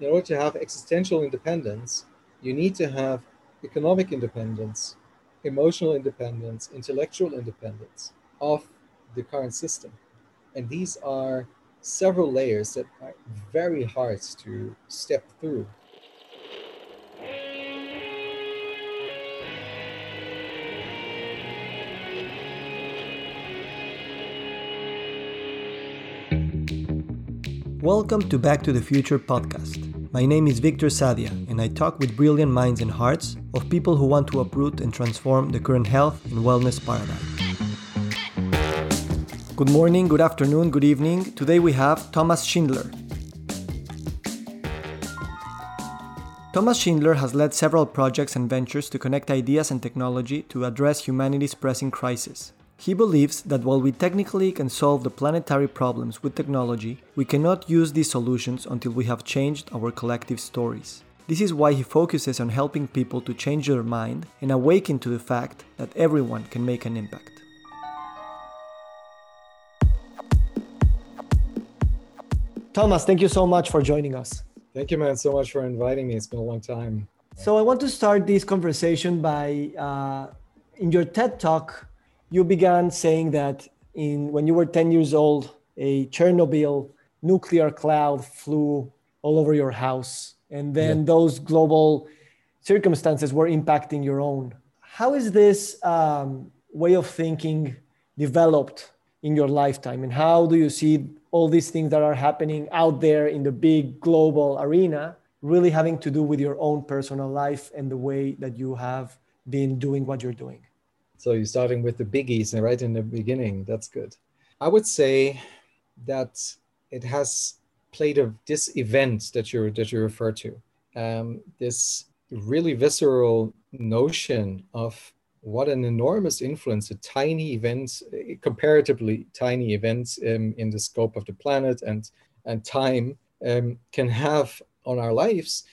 in order to have existential independence, you need to have economic independence, emotional independence, intellectual independence of the current system. And these are several layers that are very hard to step through. Welcome to Back to the Future podcast. My name is Victor Sadia, and I talk with brilliant minds and hearts of people who want to uproot and transform the current health and wellness paradigm. Good morning, good afternoon, good evening. Today we have Thomas Schindler. Thomas Schindler has led several projects and ventures to connect ideas and technology to address humanity's pressing crisis. He believes that while we technically can solve the planetary problems with technology, we cannot use these solutions until we have changed our collective stories. This is why he focuses on helping people to change their mind and awaken to the fact that everyone can make an impact. Thomas, thank you so much for joining us. Thank you, man, so much for inviting me. It's been a long time. So, I want to start this conversation by uh, in your TED talk, you began saying that in when you were 10 years old, a Chernobyl nuclear cloud flew all over your house, and then yeah. those global circumstances were impacting your own. How is this um, way of thinking developed in your lifetime, and how do you see all these things that are happening out there in the big global arena really having to do with your own personal life and the way that you have been doing what you're doing? So you're starting with the biggies right in the beginning. That's good. I would say that it has played a this event that you that you refer to, um, this really visceral notion of what an enormous influence a tiny event, comparatively tiny events um, in the scope of the planet and and time um, can have on our lives,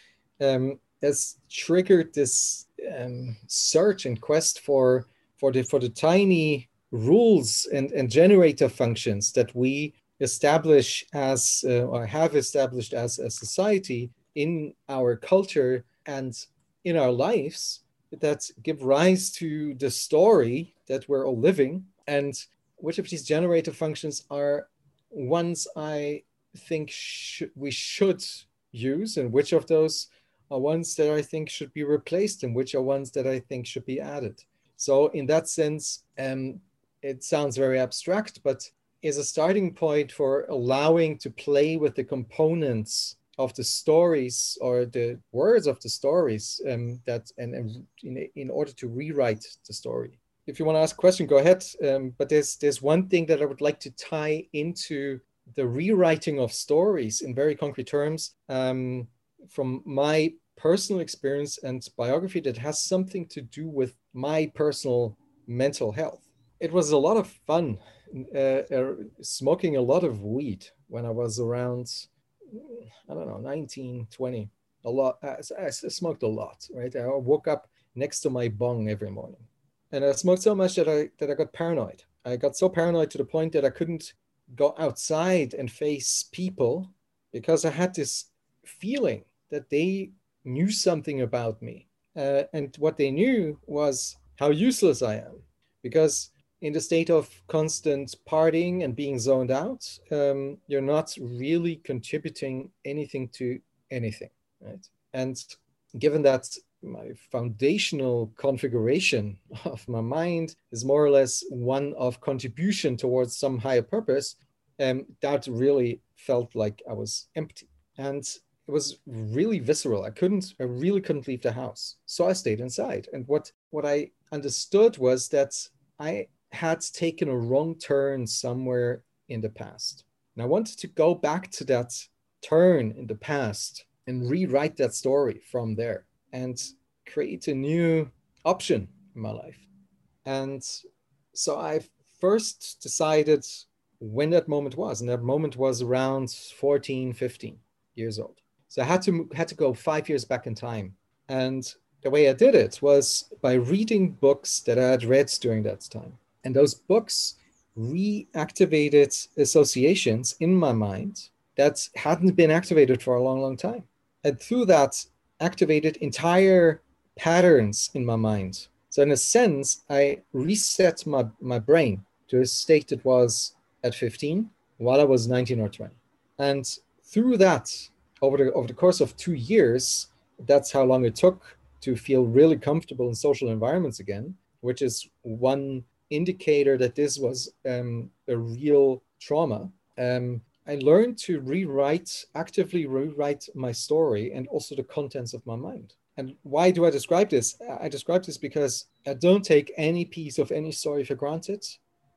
um, has triggered this um, search and quest for for the for the tiny rules and, and generator functions that we establish as uh, or have established as a society in our culture and in our lives that give rise to the story that we're all living. And which of these generator functions are ones i think sh- we should use and which of those are ones that i think should be replaced and which are ones that i think should be added so in that sense, um, it sounds very abstract, but is a starting point for allowing to play with the components of the stories or the words of the stories um, that and, and in, in order to rewrite the story. If you want to ask a question, go ahead. Um, but there's there's one thing that I would like to tie into the rewriting of stories in very concrete terms um, from my personal experience and biography that has something to do with my personal mental health. It was a lot of fun uh, uh, smoking a lot of weed when I was around, I don't know, 19, 20. A lot. I, I smoked a lot, right? I woke up next to my bong every morning. And I smoked so much that I that I got paranoid. I got so paranoid to the point that I couldn't go outside and face people because I had this feeling that they knew something about me. Uh, and what they knew was how useless I am. Because in the state of constant partying and being zoned out, um, you're not really contributing anything to anything, right? And given that my foundational configuration of my mind is more or less one of contribution towards some higher purpose, um, that really felt like I was empty. And it was really visceral. I couldn't, I really couldn't leave the house. So I stayed inside. And what, what I understood was that I had taken a wrong turn somewhere in the past. And I wanted to go back to that turn in the past and rewrite that story from there and create a new option in my life. And so I first decided when that moment was. And that moment was around 14, 15 years old. So I had to had to go five years back in time, and the way I did it was by reading books that I had read during that time, and those books reactivated associations in my mind that hadn't been activated for a long, long time. and through that activated entire patterns in my mind. So in a sense, I reset my, my brain to a state it was at 15 while I was 19 or 20. And through that, over the over the course of two years, that's how long it took to feel really comfortable in social environments again, which is one indicator that this was um, a real trauma. Um, I learned to rewrite, actively rewrite my story and also the contents of my mind. And why do I describe this? I describe this because I don't take any piece of any story for granted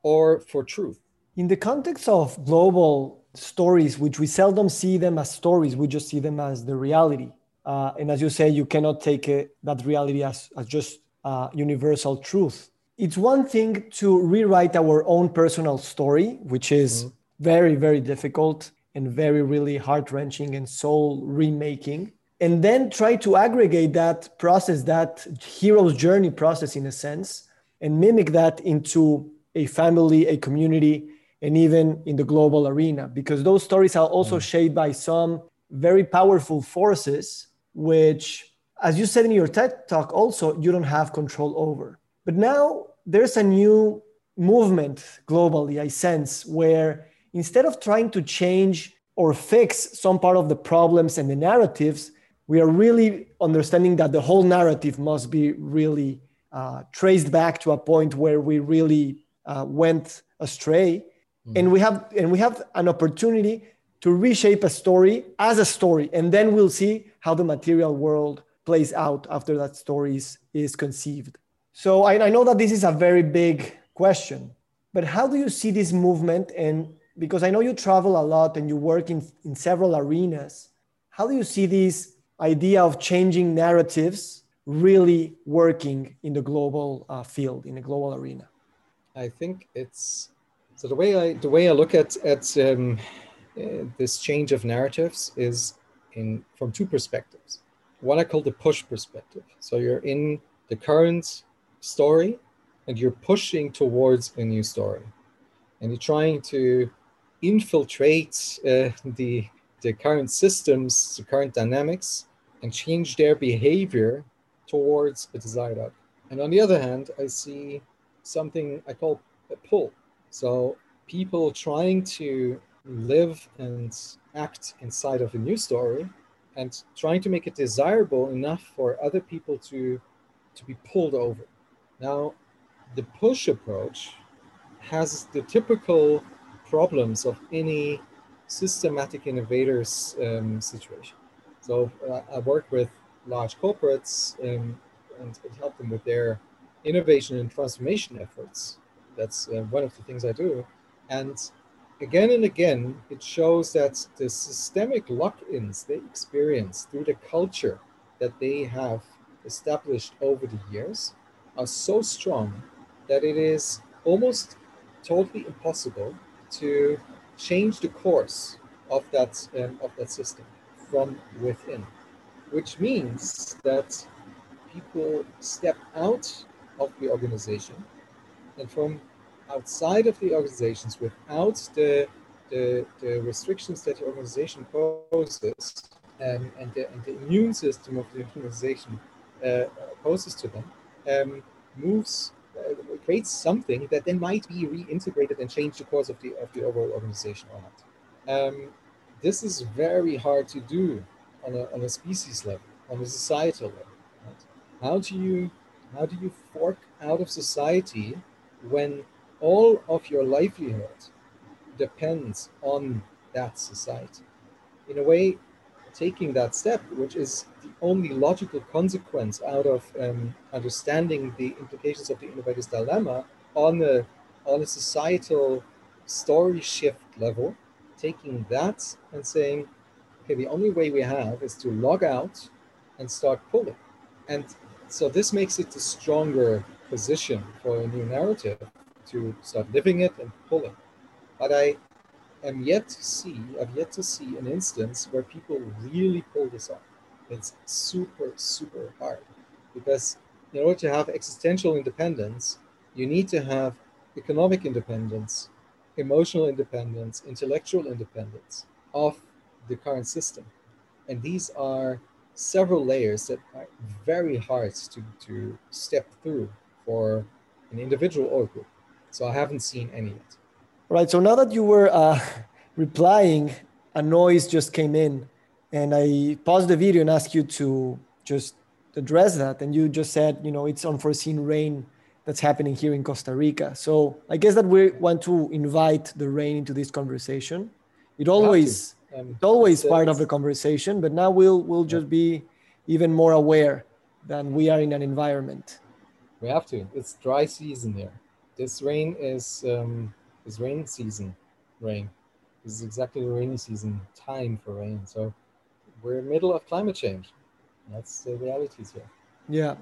or for truth. In the context of global stories, which we seldom see them as stories, we just see them as the reality. Uh, and as you say, you cannot take uh, that reality as, as just uh, universal truth. It's one thing to rewrite our own personal story, which is mm-hmm. very, very difficult and very, really heart wrenching and soul remaking. And then try to aggregate that process, that hero's journey process in a sense, and mimic that into a family, a community, and even in the global arena, because those stories are also mm. shaped by some very powerful forces, which, as you said in your TED talk, also you don't have control over. But now there's a new movement globally, I sense, where instead of trying to change or fix some part of the problems and the narratives, we are really understanding that the whole narrative must be really uh, traced back to a point where we really uh, went astray and we have and we have an opportunity to reshape a story as a story and then we'll see how the material world plays out after that story is, is conceived. So I, I know that this is a very big question but how do you see this movement? And because i know you travel a lot and you work in, in several arenas how do you see this idea of changing narratives really working in the global uh, field in the global arena? I think it's so the way I the way I look at at um, uh, this change of narratives is in from two perspectives. One I call the push perspective. So you're in the current story, and you're pushing towards a new story, and you're trying to infiltrate uh, the the current systems, the current dynamics, and change their behavior towards a desired outcome. And on the other hand, I see something I call a pull. So people trying to live and act inside of a new story and trying to make it desirable enough for other people to to be pulled over. Now, the push approach has the typical problems of any systematic innovators um, situation. So uh, I work with large corporates um, and help them with their innovation and transformation efforts that's uh, one of the things I do. And again and again, it shows that the systemic lock-ins they experience through the culture that they have established over the years are so strong that it is almost totally impossible to change the course of that um, of that system from within, which means that people step out of the organization and from outside of the organizations without the, the, the restrictions that the organization poses um, and, the, and, the, immune system of the organization uh, poses to them um, moves uh, creates something that then might be reintegrated and change the course of the of the overall organization or not. Um, this is very hard to do on a, on a species level, on a societal level. Right? How do you how do you fork out of society when all of your livelihood depends on that society. In a way, taking that step, which is the only logical consequence out of um, understanding the implications of the innovator's dilemma on a, on a societal story shift level, taking that and saying, okay, the only way we have is to log out and start pulling. And so this makes it a stronger position for a new narrative to start living it and pulling. But I am yet to see, I've yet to see an instance where people really pull this off. It's super, super hard because in order to have existential independence, you need to have economic independence, emotional independence, intellectual independence of the current system. And these are several layers that are very hard to, to step through for an individual or group. So I haven't seen any yet. Right. So now that you were uh, replying, a noise just came in, and I paused the video and asked you to just address that. And you just said, you know, it's unforeseen rain that's happening here in Costa Rica. So I guess that we want to invite the rain into this conversation. It always, um, it's always it's, part of the conversation, but now we'll we'll just be even more aware than we are in an environment. We have to. It's dry season there. This rain is um, is rain season, rain. This is exactly the rainy season time for rain. So we're middle of climate change. That's the realities here. Yeah.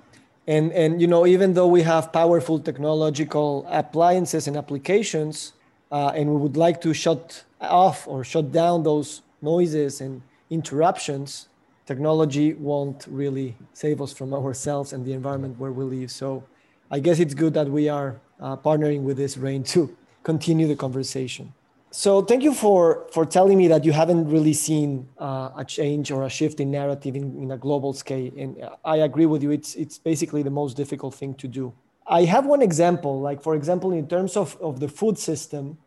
And, and you know, even though we have powerful technological appliances and applications, uh, and we would like to shut off or shut down those noises and interruptions, technology won't really save us from ourselves and the environment where we live. So I guess it's good that we are uh, partnering with this rain to continue the conversation. So thank you for for telling me that you haven't really seen uh, a change or a shift in narrative in, in a global scale, and I agree with you. It's it's basically the most difficult thing to do. I have one example, like for example, in terms of, of the food system,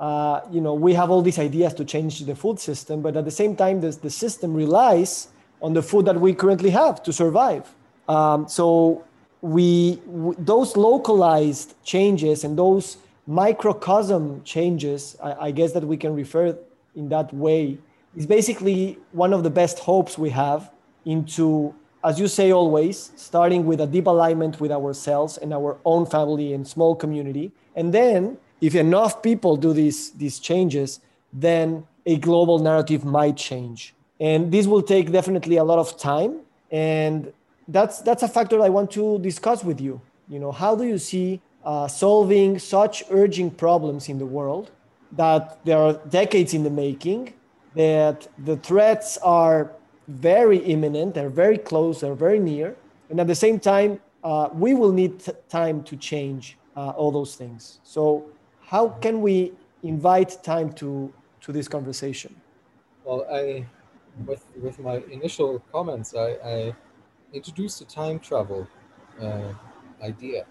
uh, you know, we have all these ideas to change the food system, but at the same time, the, the system relies on the food that we currently have to survive. Um, so we those localized changes and those microcosm changes, I, I, guess that we can refer in that way, is basically one of the best hopes we have into, as you say always, starting with a deep alignment with ourselves and our own family and small community. And then, if enough people do these, these changes, then a global narrative might change. And this will take definitely a lot of time. And that's, that's a factor I want to discuss with you. You know, how do you see uh, solving such urgent problems in the world that there are decades in the making, that the threats are very imminent, they're very close, they're very near, and at the same time, uh, we will need t- time to change uh, all those things. So, how can we invite time to to this conversation? Well, I, with with my initial comments, I, I introduced the time travel uh, idea,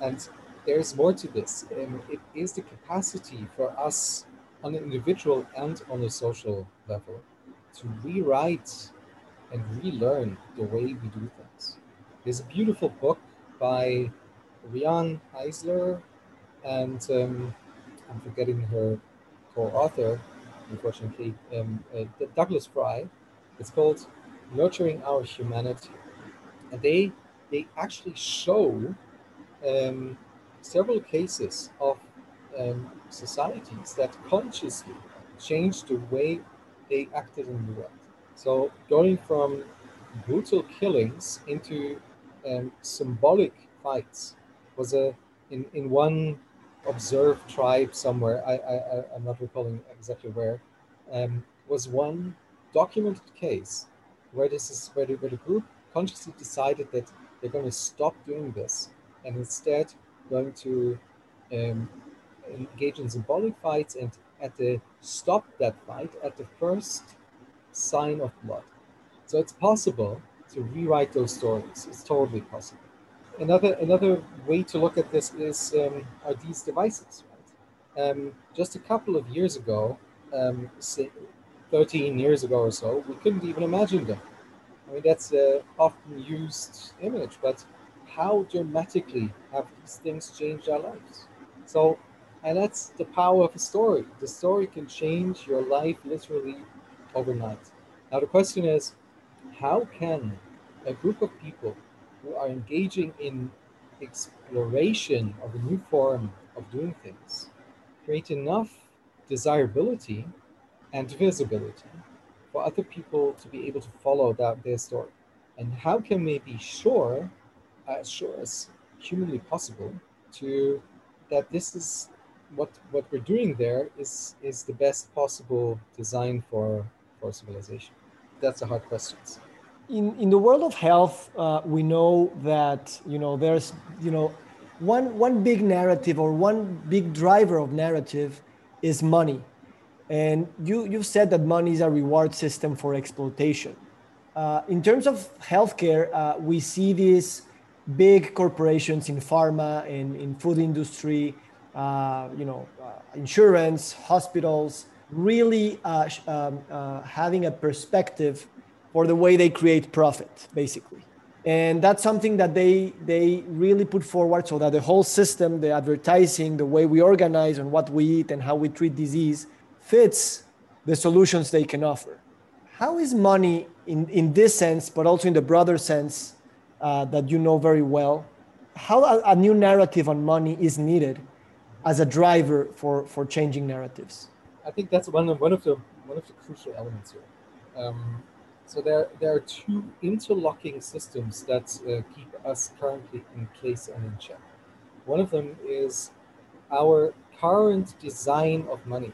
and there's more to this. Um, it is the capacity for us on an individual and on a social level to rewrite and relearn the way we do things. There's a beautiful book by Riane Eisler and um, I'm forgetting her co-author, unfortunately, um, uh, Douglas Fry. It's called Nurturing Our Humanity. And they, they actually show um, several cases of um, societies that consciously changed the way they acted in the world. So going from brutal killings into um, symbolic fights was a in, in one observed tribe somewhere. I, I I'm not recalling exactly where. Um, was one documented case where this is where the, where the group consciously decided that they're going to stop doing this and instead going to um, engage in symbolic fights and at the stop that fight at the first sign of blood. So it's possible to rewrite those stories. It's totally possible. Another another way to look at this is um, are these devices, right? Um, just a couple of years ago, um, say 13 years ago or so, we couldn't even imagine them. I mean, that's an often used image, but how dramatically have these things changed our lives? So, and that's the power of a story. The story can change your life literally overnight. Now, the question is how can a group of people who are engaging in exploration of a new form of doing things create enough desirability and visibility for other people to be able to follow that their story? And how can we be sure as sure as humanly possible to that this is what what we're doing there is is the best possible design for for civilization? That's a hard question. In in the world of health uh, we know that you know there's you know one one big narrative or one big driver of narrative is money and you you've said that money is a reward system for exploitation Uh, in terms of healthcare, uh, we see these big corporations in pharma and in food industry, uh, you know, uh, insurance, hospitals, really uh, um, uh, having a perspective for the way they create profit, basically. And that's something that they, they really put forward so that the whole system, the advertising, the way we organize and what we eat and how we treat disease fits the solutions they can offer. How is money in, in this sense, but also in the broader sense uh, that you know very well, how a, a new narrative on money is needed as a driver for, for changing narratives? I think that's one of, one of the one of the crucial elements here. Um, so there there are two interlocking systems that uh, keep us currently in place and in check. One of them is our current design of money.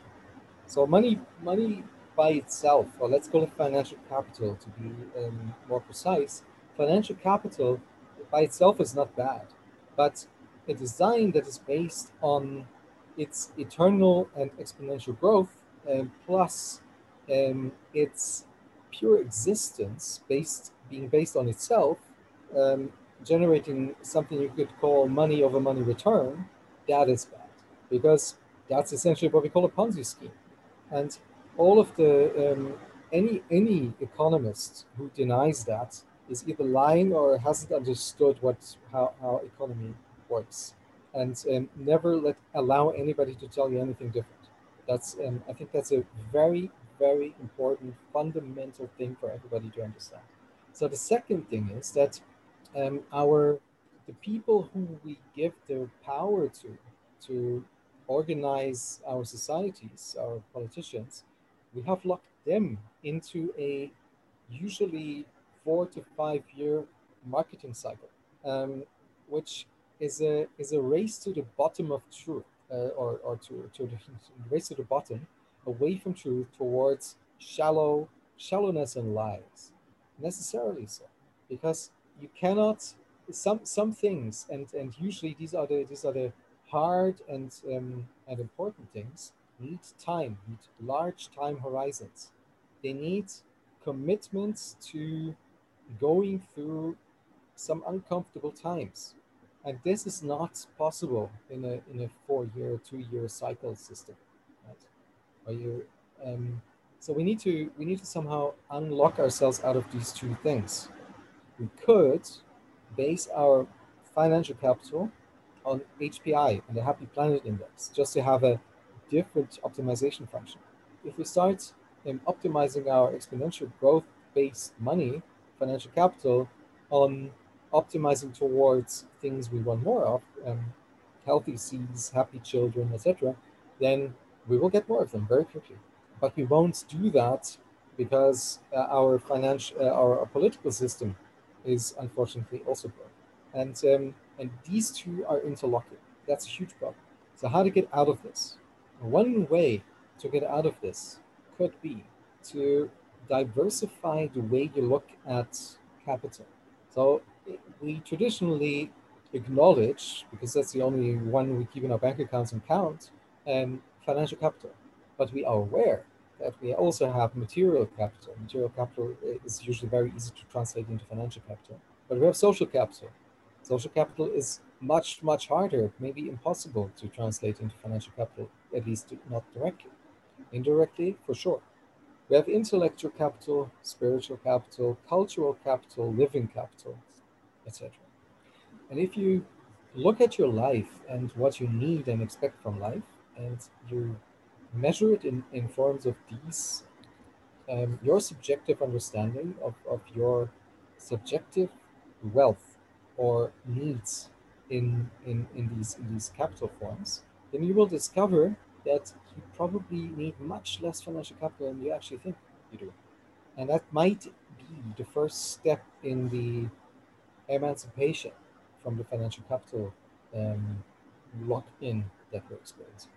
So money money by itself, or let's call it financial capital to be um, more precise. Financial capital by itself is not bad, but a design that is based on its eternal and exponential growth, um, plus um, its pure existence, based being based on itself, um, generating something you could call money over money return, that is bad because that's essentially what we call a Ponzi scheme. And all of the um, any any economist who denies that is either lying or hasn't understood what how, how economy works and um, never let allow anybody to tell you anything different. That's um, I think that's a very very important fundamental thing for everybody to understand. So the second thing is that um, our the people who we give the power to to organize our societies, our politicians, we have locked them into a usually four to five year marketing cycle, um, which is a is a race to the bottom of truth, uh, or or to to the race to the bottom, away from truth towards shallow shallowness and lies, necessarily so, because you cannot some some things and and usually these are the these are the hard and um, and important things need time, need large time horizons. They need commitments to going through some uncomfortable times and this is not possible in a in a four-year, two-year cycle system. Right? Are you? Um, so we need to we need to somehow unlock ourselves out of these two things. We could base our financial capital on HPI and the Happy Planet Index, just to have a different optimization function. If we start um, optimizing our exponential growth-based money, financial capital, on optimizing towards things we want more of, um, healthy seeds, happy children, etc., then we will get more of them very quickly. But we won't do that because uh, our financial, uh, our, our, political system is unfortunately also broken. And um, and these two are interlocking. That's a huge problem. So how to get out of this? One way to get out of this could be to diversify the way you look at capital. So we traditionally acknowledge, because that's the only one we keep in our bank accounts and count, um, financial capital. But we are aware that we also have material capital. Material capital is usually very easy to translate into financial capital. But we have social capital. Social capital is much, much harder, maybe impossible to translate into financial capital, at least not directly. Indirectly, for sure. We have intellectual capital, spiritual capital, cultural capital, living capital etc. And if you look at your life and what you need and expect from life, and you measure it in, in forms of these, um, your subjective understanding of, of your subjective wealth or needs in, in, in, these, in these capital forms, then you will discover that you probably need much less financial capital than you actually think you do. And that might be the first step in the emancipation from the financial capital um, lock-in that we're experiencing.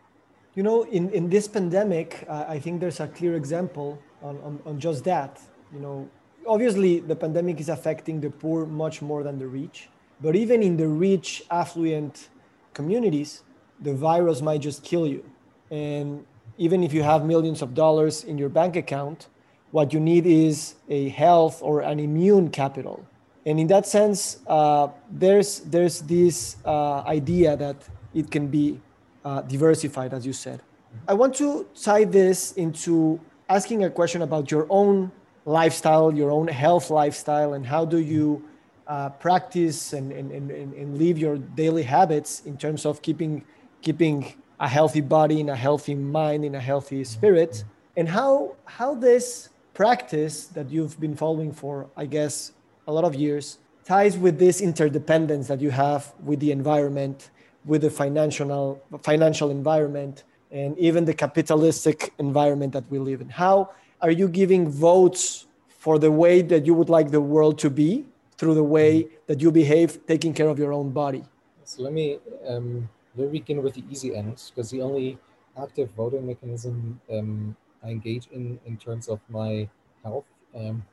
You know, in, in this pandemic, uh, I think there's a clear example on, on, on just that. You know, obviously the pandemic is affecting the poor much more than the rich, but even in the rich, affluent communities, the virus might just kill you. And even if you have millions of dollars in your bank account, what you need is a health or an immune capital. And in that sense, uh, there's there's this uh, idea that it can be uh, diversified, as you said. I want to tie this into asking a question about your own lifestyle, your own health lifestyle, and how do you uh, practice and, and, and, and live your daily habits in terms of keeping keeping a healthy body in a healthy mind in a healthy spirit? And how how this practice that you've been following for i guess a lot of years ties with this interdependence that you have with the environment with the financial financial environment and even the capitalistic environment that we live in. How are you giving votes for the way that you would like the world to be through the way that you behave taking care of your own body so let me um, let me begin with the easy end because the only active voting mechanism um, I engage in in terms of my health um,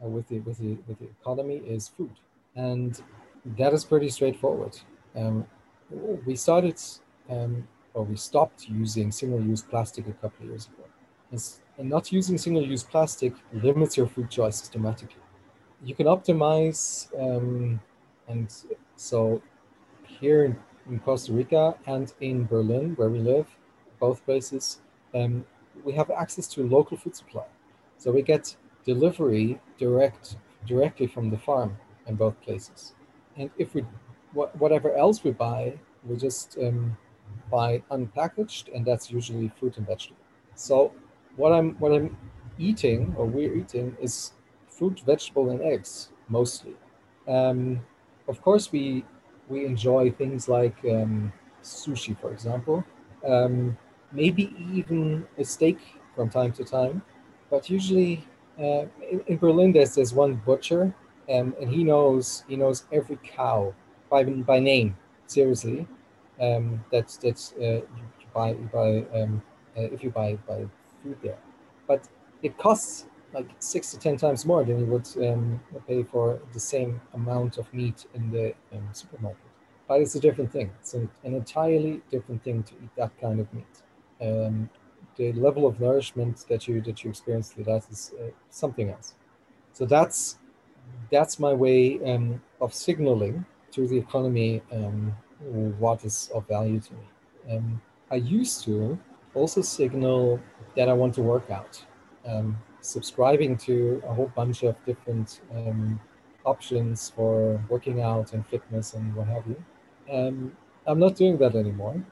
with the with the with the economy is food, and that is pretty straightforward. Um, we started um, or we stopped using single-use plastic a couple of years ago. And not using single-use plastic limits your food choice systematically. You can optimize, um, and so here in in Costa Rica and in Berlin, where we live, both places, um, we have access to local food supply. So we get delivery direct directly from the farm in both places. And if we, wh- whatever else we buy, we just um, buy unpackaged, and that's usually fruit and vegetable. So what I'm what I'm eating or we're eating is fruit, vegetable, and eggs mostly. Um, of course, we we enjoy things like um, sushi, for example, um, maybe even a steak from time to time. But usually uh, in, in, Berlin, there's one butcher, um, and he knows he knows every cow by by name. Seriously, um, that's that's uh, you buy you buy um, uh, if you buy buy food there, but it costs like six to ten times more than you would um, pay for the same amount of meat in the um, supermarket. But it's a different thing. It's an, an, entirely different thing to eat that kind of meat. Um, the level of nourishment that you that you experience through that is uh, something else. So that's that's my way um, of signaling to the economy um, what is of value to me. Um, I used to also signal that I want to work out. Um, subscribing to a whole bunch of different um, options for working out and fitness and what have you. Um, I'm not doing that anymore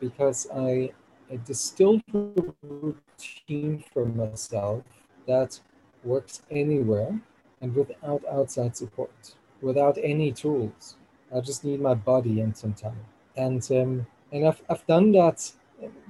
because I, I distilled a routine for myself that works anywhere and without outside support, without any tools. I just need my body and some time. And um, and I've, I've done that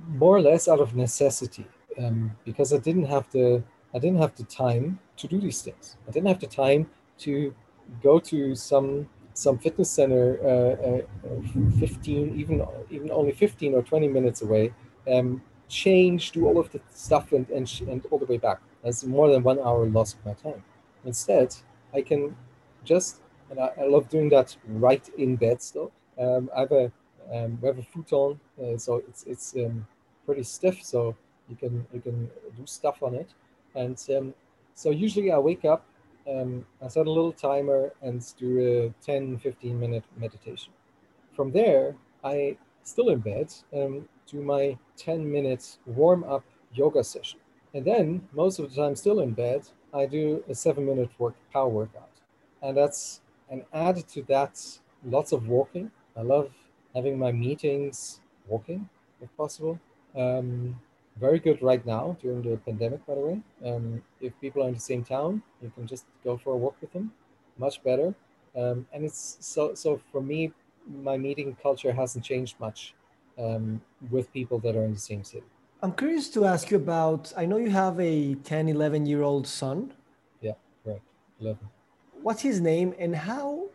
more or less out of necessity um, because I didn't have the I didn't have the time to do these things. I didn't have the time to go to some some fitness center uh, uh, 15 even even only 15 or 20 minutes away um, change do all of the stuff and, and, and all the way back. That's more than one hour lost my time. Instead i can just and i, I love doing that right in bed still. Um, i have a um, we have a futon uh, so it's it's um, pretty stiff so you can you can do stuff on it and um, so usually I wake up, um, I set a little timer and do a 10, 15 minute meditation. From there, I still in bed, um, do my 10 minutes warm up yoga session. And then most of the time still in bed, I do a seven minute work power workout. And that's and add to that lots of walking. I love having my meetings walking if possible. Um, very good right now during the pandemic, by the way. Um, if people are in the same town, you can just go for a walk with them. Much better. Um, and it's so so for me, my meeting culture hasn't changed much um, with people that are in the same city. I'm curious to ask you about. I know you have a 10, 11 year old son. Yeah, correct. 11. What's his name and how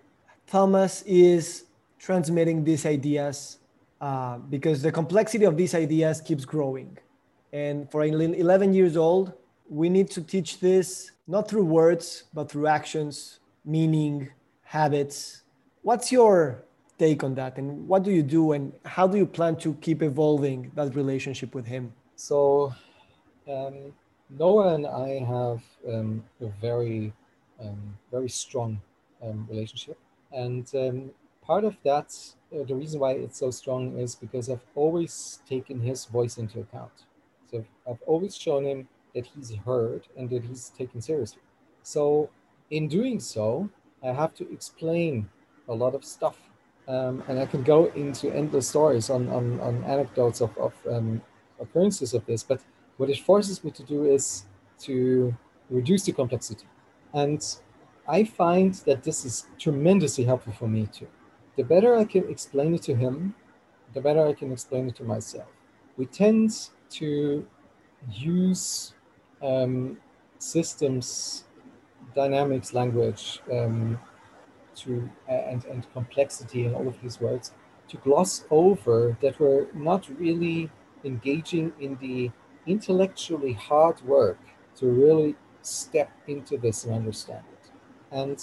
Thomas is transmitting these ideas? Uh, because the complexity of these ideas keeps growing and for 11 years old, we need to teach this not through words, but through actions, meaning, habits. What's your take on that? And what do you do? And how do you plan to keep evolving that relationship with him? So, um, Noah and I have um, a very, um, very strong um, relationship. And um, part of that, uh, the reason why it's so strong is because I've always taken his voice into account. So I've always shown him that he's heard and that he's taken seriously. So in doing so, I have to explain a lot of stuff. Um, and I can go into endless stories on, on, on anecdotes of, of um, occurrences of this, but what it forces me to do is to reduce the complexity. And I find that this is tremendously helpful for me too. The better I can explain it to him, the better I can explain it to myself. We tend to use um, systems, dynamics, language, um, to and, and complexity and all of these words to gloss over that we're not really engaging in the intellectually hard work to really step into this and understand it. And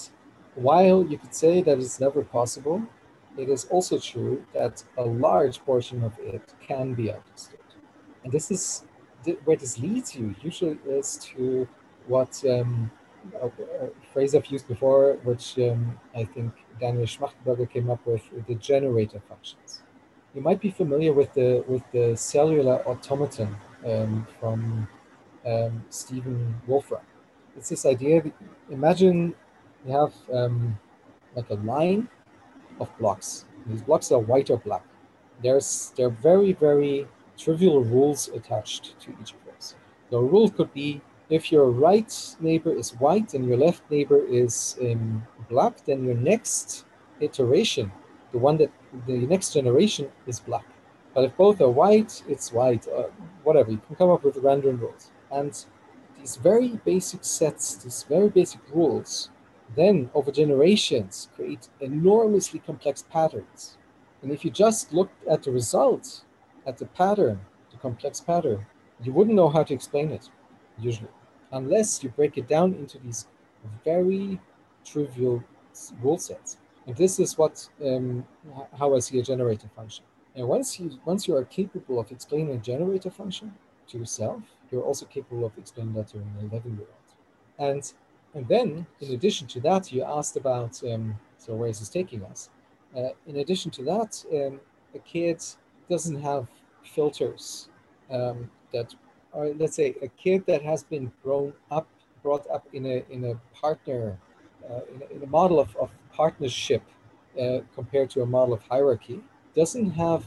while you could say that it's never possible, it is also true that a large portion of it can be understood. And this is where this leads you usually is to what um, a, a, phrase I've used before, which um, I think Daniel Schmachtenberger came up with, the generator functions. You might be familiar with the with the cellular automaton um, from um, Stephen Wolfram. It's this idea that imagine you have um, like a line of blocks. These blocks are white or black. There's there are very very trivial rules attached to each of those. The rule could be if your right neighbor is white and your left neighbor is um, black, then your next iteration, the one that the next generation is black. But if both are white, it's white, uh, whatever. You can come up with random rules. And these very basic sets, these very basic rules, then over generations create enormously complex patterns. And if you just looked at the result, at the pattern, the complex pattern, you wouldn't know how to explain it, usually unless you break it down into these very trivial rule sets. And this is what um, how I see a generator function. And once you once you are capable of explaining a generator function to yourself, you're also capable of explaining that to an 11 year old. And and then in addition to that, you asked about um, so where is this taking us? Uh, in addition to that, um, a kid doesn't have filters um, that or let's say a kid that has been grown up, brought up in a in a partner, uh, in, a, in, a, model of, of partnership uh, compared to a model of hierarchy, doesn't have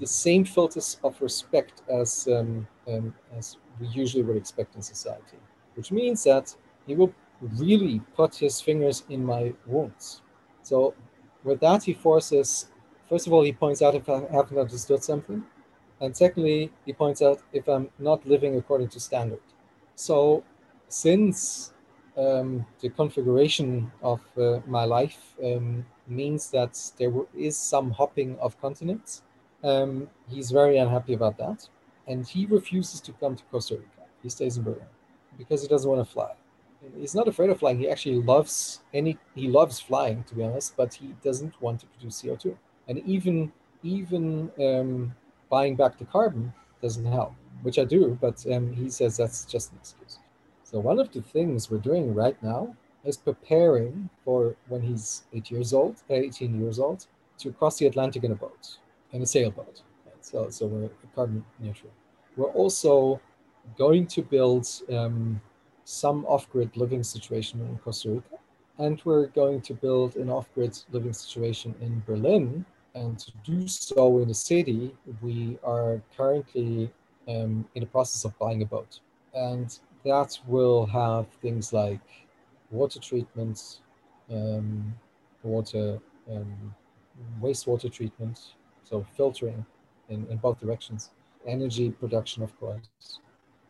the same filters of respect as um, um, as we usually would expect in society. Which means that he will really put his fingers in my wounds. So with that, he forces. First of all, he points out if I haven't understood something. And secondly, he points out if I'm not living according to standard. So since um, the configuration of uh, my life um, means that there is some hopping of continents, um, he's very unhappy about that. And he refuses to come to Costa Rica. He stays in Berlin because he doesn't want to fly. He's not afraid of flying. He actually loves any. He loves flying, to be honest, but he doesn't want to produce CO two. And even even um, buying back the carbon doesn't help, which I do, but um, he says that's just an excuse. So one of the things we're doing right now is preparing for when he's eight years old, 18 years old, to cross the Atlantic in a boat, in a sailboat. So, so we're carbon neutral. We're also going to build um, some off-grid living situation in Costa Rica, and we're going to build an off-grid living situation in Berlin and to do so in the city, we are currently um, in the process of buying a boat. And that will have things like water treatment, um, water, um, wastewater treatment, so filtering in, in both directions, energy production, of course,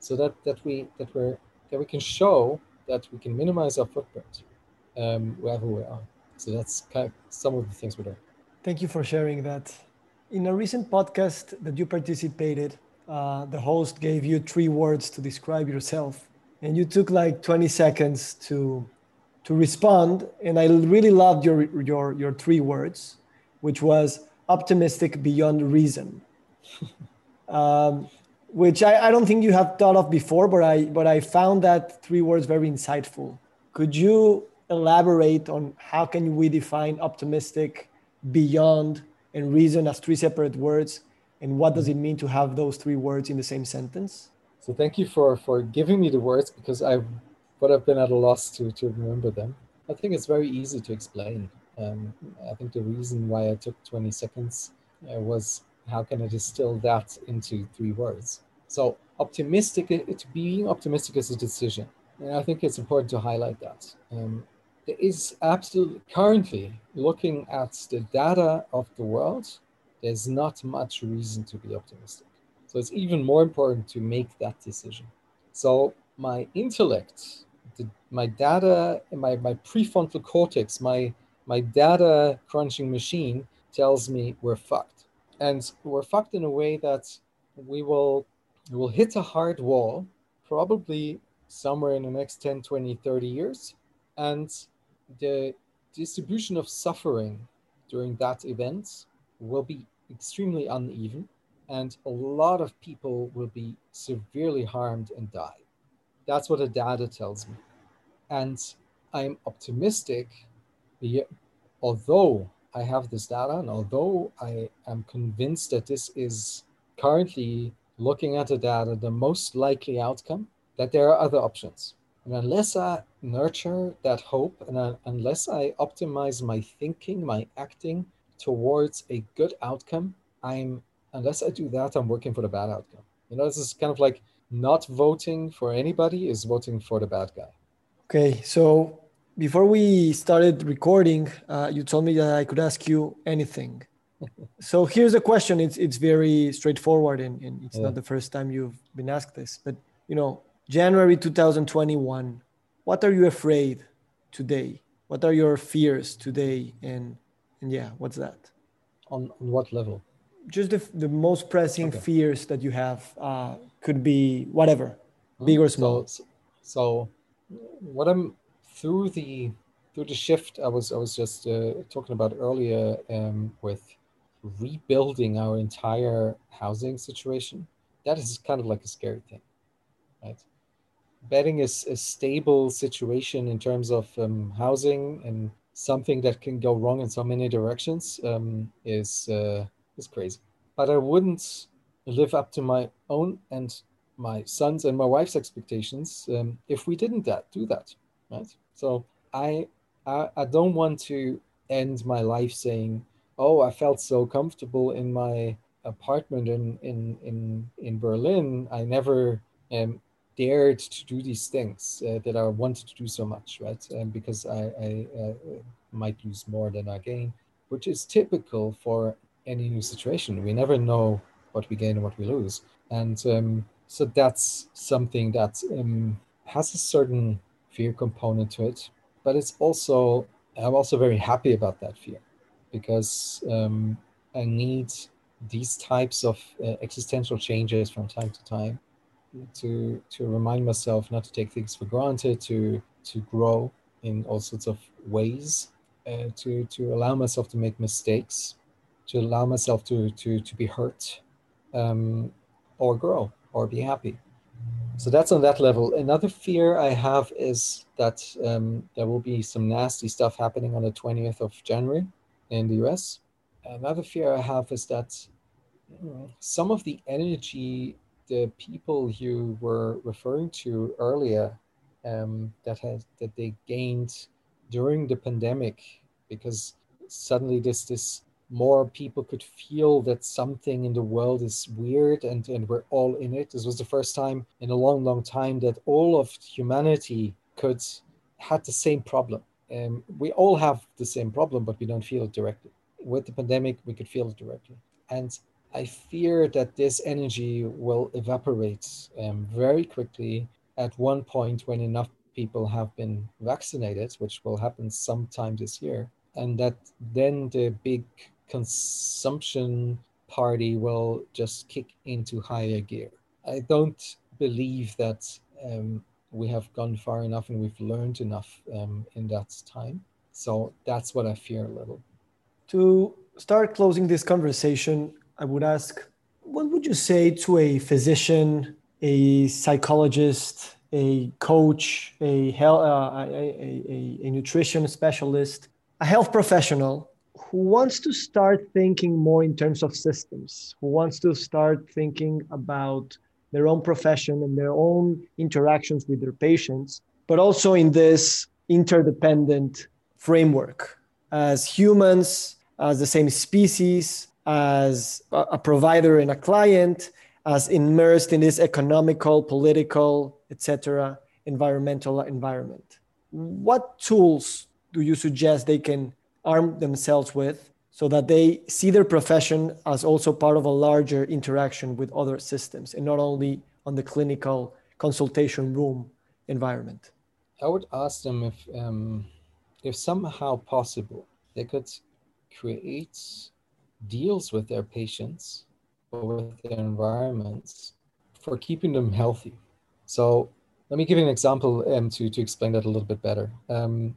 so that, that we that we that we can show that we can minimize our footprint um, wherever we are. So that's kind of some of the things we're doing. Thank you for sharing that. In a recent podcast that you participated, uh, the host gave you three words to describe yourself, and you took like 20 seconds to to respond. And I really loved your your your three words, which was optimistic beyond reason. um, which I, I don't think you have thought of before, but I but I found that three words very insightful. Could you elaborate on how can we define optimistic beyond and reason as three separate words? And what does it mean to have those three words in the same sentence? So thank you for for giving me the words because i would have been at a loss to to remember them. I think it's very easy to explain. Um, i think the reason why i took 20 seconds uh, was how can i distill that into three words so optimistic it, being optimistic is a decision and i think it's important to highlight that um, there is absolutely currently looking at the data of the world, there's not much reason to be optimistic. So it's even more important to make that decision. So my intellect, the, my data, my, my prefrontal cortex, my my data crunching machine tells me we're fucked. And we're fucked in a way that we will we will hit a hard wall probably somewhere in the next 10, 20, 30 years. And the distribution of suffering during that event will be extremely uneven and a lot of people will be severely harmed and die. That's what the data tells me. And I'm optimistic, although I have this data and although I am convinced that this is currently looking at the data the most likely outcome, that there are other options. And unless I nurture that hope and I, unless I optimize my thinking, my acting towards a good outcome, I'm, unless I do that, I'm working for the bad outcome. You know, this is kind of like not voting for anybody is voting for the bad guy. Okay. So before we started recording, uh, you told me that I could ask you anything. so here's the question. It's, it's very straightforward and, and it's yeah. not the first time you've been asked this, but you know, January 2021. What are you afraid today? What are your fears today? And and yeah, what's that? On, on what level? Just the, the most pressing okay. fears that you have uh, could be whatever, big or small. So, so, what I'm through the through the shift I was I was just uh, talking about earlier um, with rebuilding our entire housing situation. That is kind of like a scary thing, right? betting is a stable situation in terms of um, housing and something that can go wrong in so many directions um, is uh, is crazy. But I wouldn't live up to my own and my son's and my wife's expectations um, if we didn't that do that, right? So I, I I don't want to end my life saying, "Oh, I felt so comfortable in my apartment in in in in Berlin. I never um, dared to do these things uh, that I wanted to do so much, right? And because I, I uh, might lose more than I gain, which is typical for any new situation. We never know what we gain and what we lose. And um, so that's something that um, has a certain fear component to it. But it's also, I'm also very happy about that fear because um, I need these types of uh, existential changes from time to time to to remind myself not to take things for granted, to to grow in all sorts of ways, uh, to to allow myself to make mistakes, to allow myself to to to be hurt, um, or grow or be happy. So that's on that level. Another fear I have is that um, there will be some nasty stuff happening on the 20th of January in the US. Another fear I have is that mm, some of the energy the people you were referring to earlier um, that has that they gained during the pandemic because suddenly this this more people could feel that something in the world is weird and, and we're all in it. This was the first time in a long, long time that all of humanity could had the same problem. Um, we all have the same problem, but we don't feel it directly. With the pandemic, we could feel it directly. And I fear that this energy will evaporate um, very quickly at one point when enough people have been vaccinated, which will happen sometime this year, and that then the big consumption party will just kick into higher gear. I don't believe that um, we have gone far enough and we've learned enough um, in that time. So that's what I fear a little. To start closing this conversation, I would ask what would you say to a physician, a psychologist, a coach, a, health, uh, a, a, a nutrition specialist, a health professional who wants to start thinking more in terms of systems, who wants to start thinking about their own profession and their own interactions with their patients, but also in this interdependent framework as humans, as the same species, as a provider and a client, as immersed in this economical, political, etc., environmental environment. What tools do you suggest they can arm themselves with so that they see their profession as also part of a larger interaction with other systems and not only on the clinical consultation room environment? I would ask them if, um, if somehow possible, they could create deals with their patients or with their environments for keeping them healthy. So let me give you an example um, to, to explain that a little bit better. Um,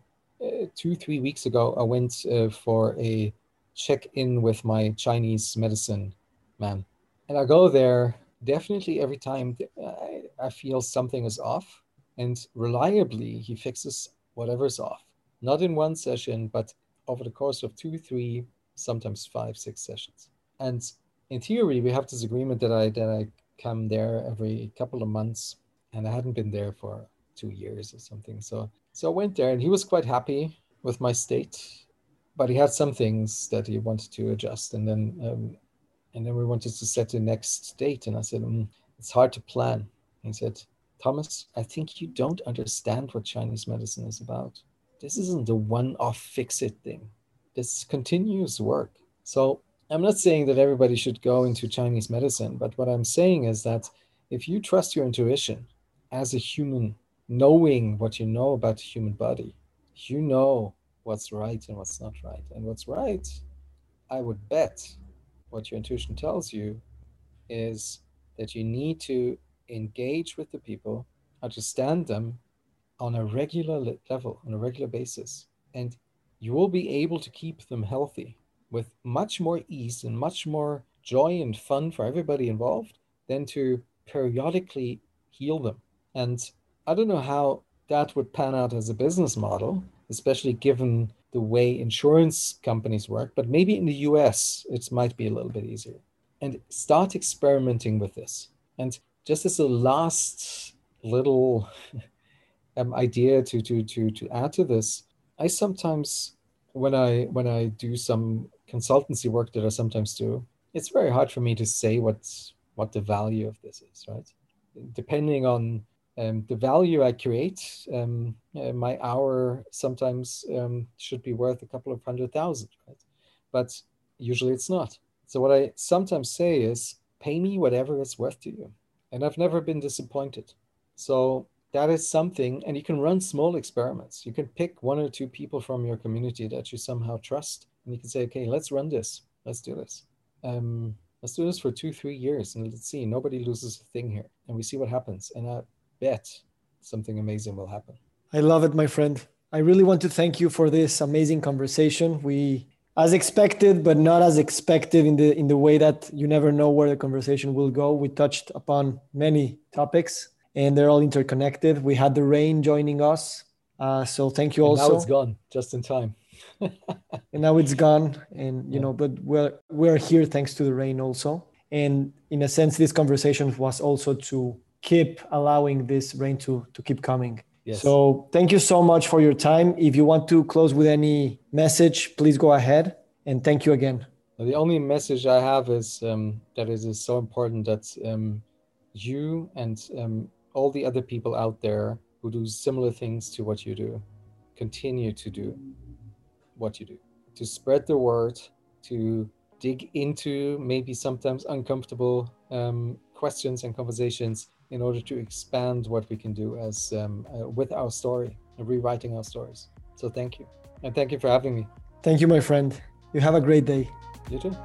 two, three weeks ago, I went uh, for a check in with my Chinese medicine man. And I go there definitely every time I, I feel something is off. And reliably, he fixes whatever's off. Not in one session, but over the course of two, three, sometimes five, six sessions. And in theory, we have this agreement that I that I come there every couple of months, and I hadn't been there for two years or something. So so I went there, and he was quite happy with my state, but he had some things that he wanted to adjust, and then um, and then we wanted to set the next date, and I said mm, it's hard to plan. He said, Thomas, I think you don't understand what Chinese medicine is about. This isn't a one-off fix-it thing this continuous work. So I'm not saying that everybody should go into Chinese medicine, but what I'm saying is that if you trust your intuition as a human, knowing what you know about the human body, you know what's right and what's not right. And what's right, I would bet what your intuition tells you is that you need to engage with the people, understand them on a regular level, on a regular basis, and you will be able to keep them healthy with much more ease and much more joy and fun for everybody involved than to periodically heal them. And I don't know how that would pan out as a business model, especially given the way insurance companies work, but maybe in the US it might be a little bit easier. And start experimenting with this. And just as a last little um, idea to, to, to, to add to this, I sometimes when I when I do some consultancy work that I sometimes do, it's very hard for me to say what's what the value of this is, right? Depending on um, the value I create, um, uh, my hour sometimes um, should be worth a couple of hundred thousand, right? But usually it's not. So what I sometimes say is, pay me whatever it's worth to you, and I've never been disappointed. So that is something, and you can run small experiments. You can pick one or two people from your community that you somehow trust, and you can say, okay, let's run this. Let's do this. Um, let's do this for two, three years, and let's see. Nobody loses a thing here, and we see what happens. And I bet something amazing will happen. I love it, my friend. I really want to thank you for this amazing conversation. We as expected, but not as expected in the in the way that you never know where the conversation will go. We touched upon many topics and they're all interconnected. We had the rain joining us. Uh, so thank you and also. Now it's gone just in time. and now it's gone. And, you yeah. know, but we're, we're here thanks to the rain also. And in a sense, this conversation was also to keep allowing this rain to, to keep coming. Yes. So thank you so much for your time. If you want to close with any message, please go ahead. And thank you again. The only message I have is um, that it is so important that um, you and um, all the other people out there who do similar things to what you do continue to do what you do to spread the word to dig into maybe sometimes uncomfortable um, questions and conversations in order to expand what we can do as um, uh, with our story rewriting our stories. So thank you. And thank you for having me. Thank you my friend. You have a great day. You too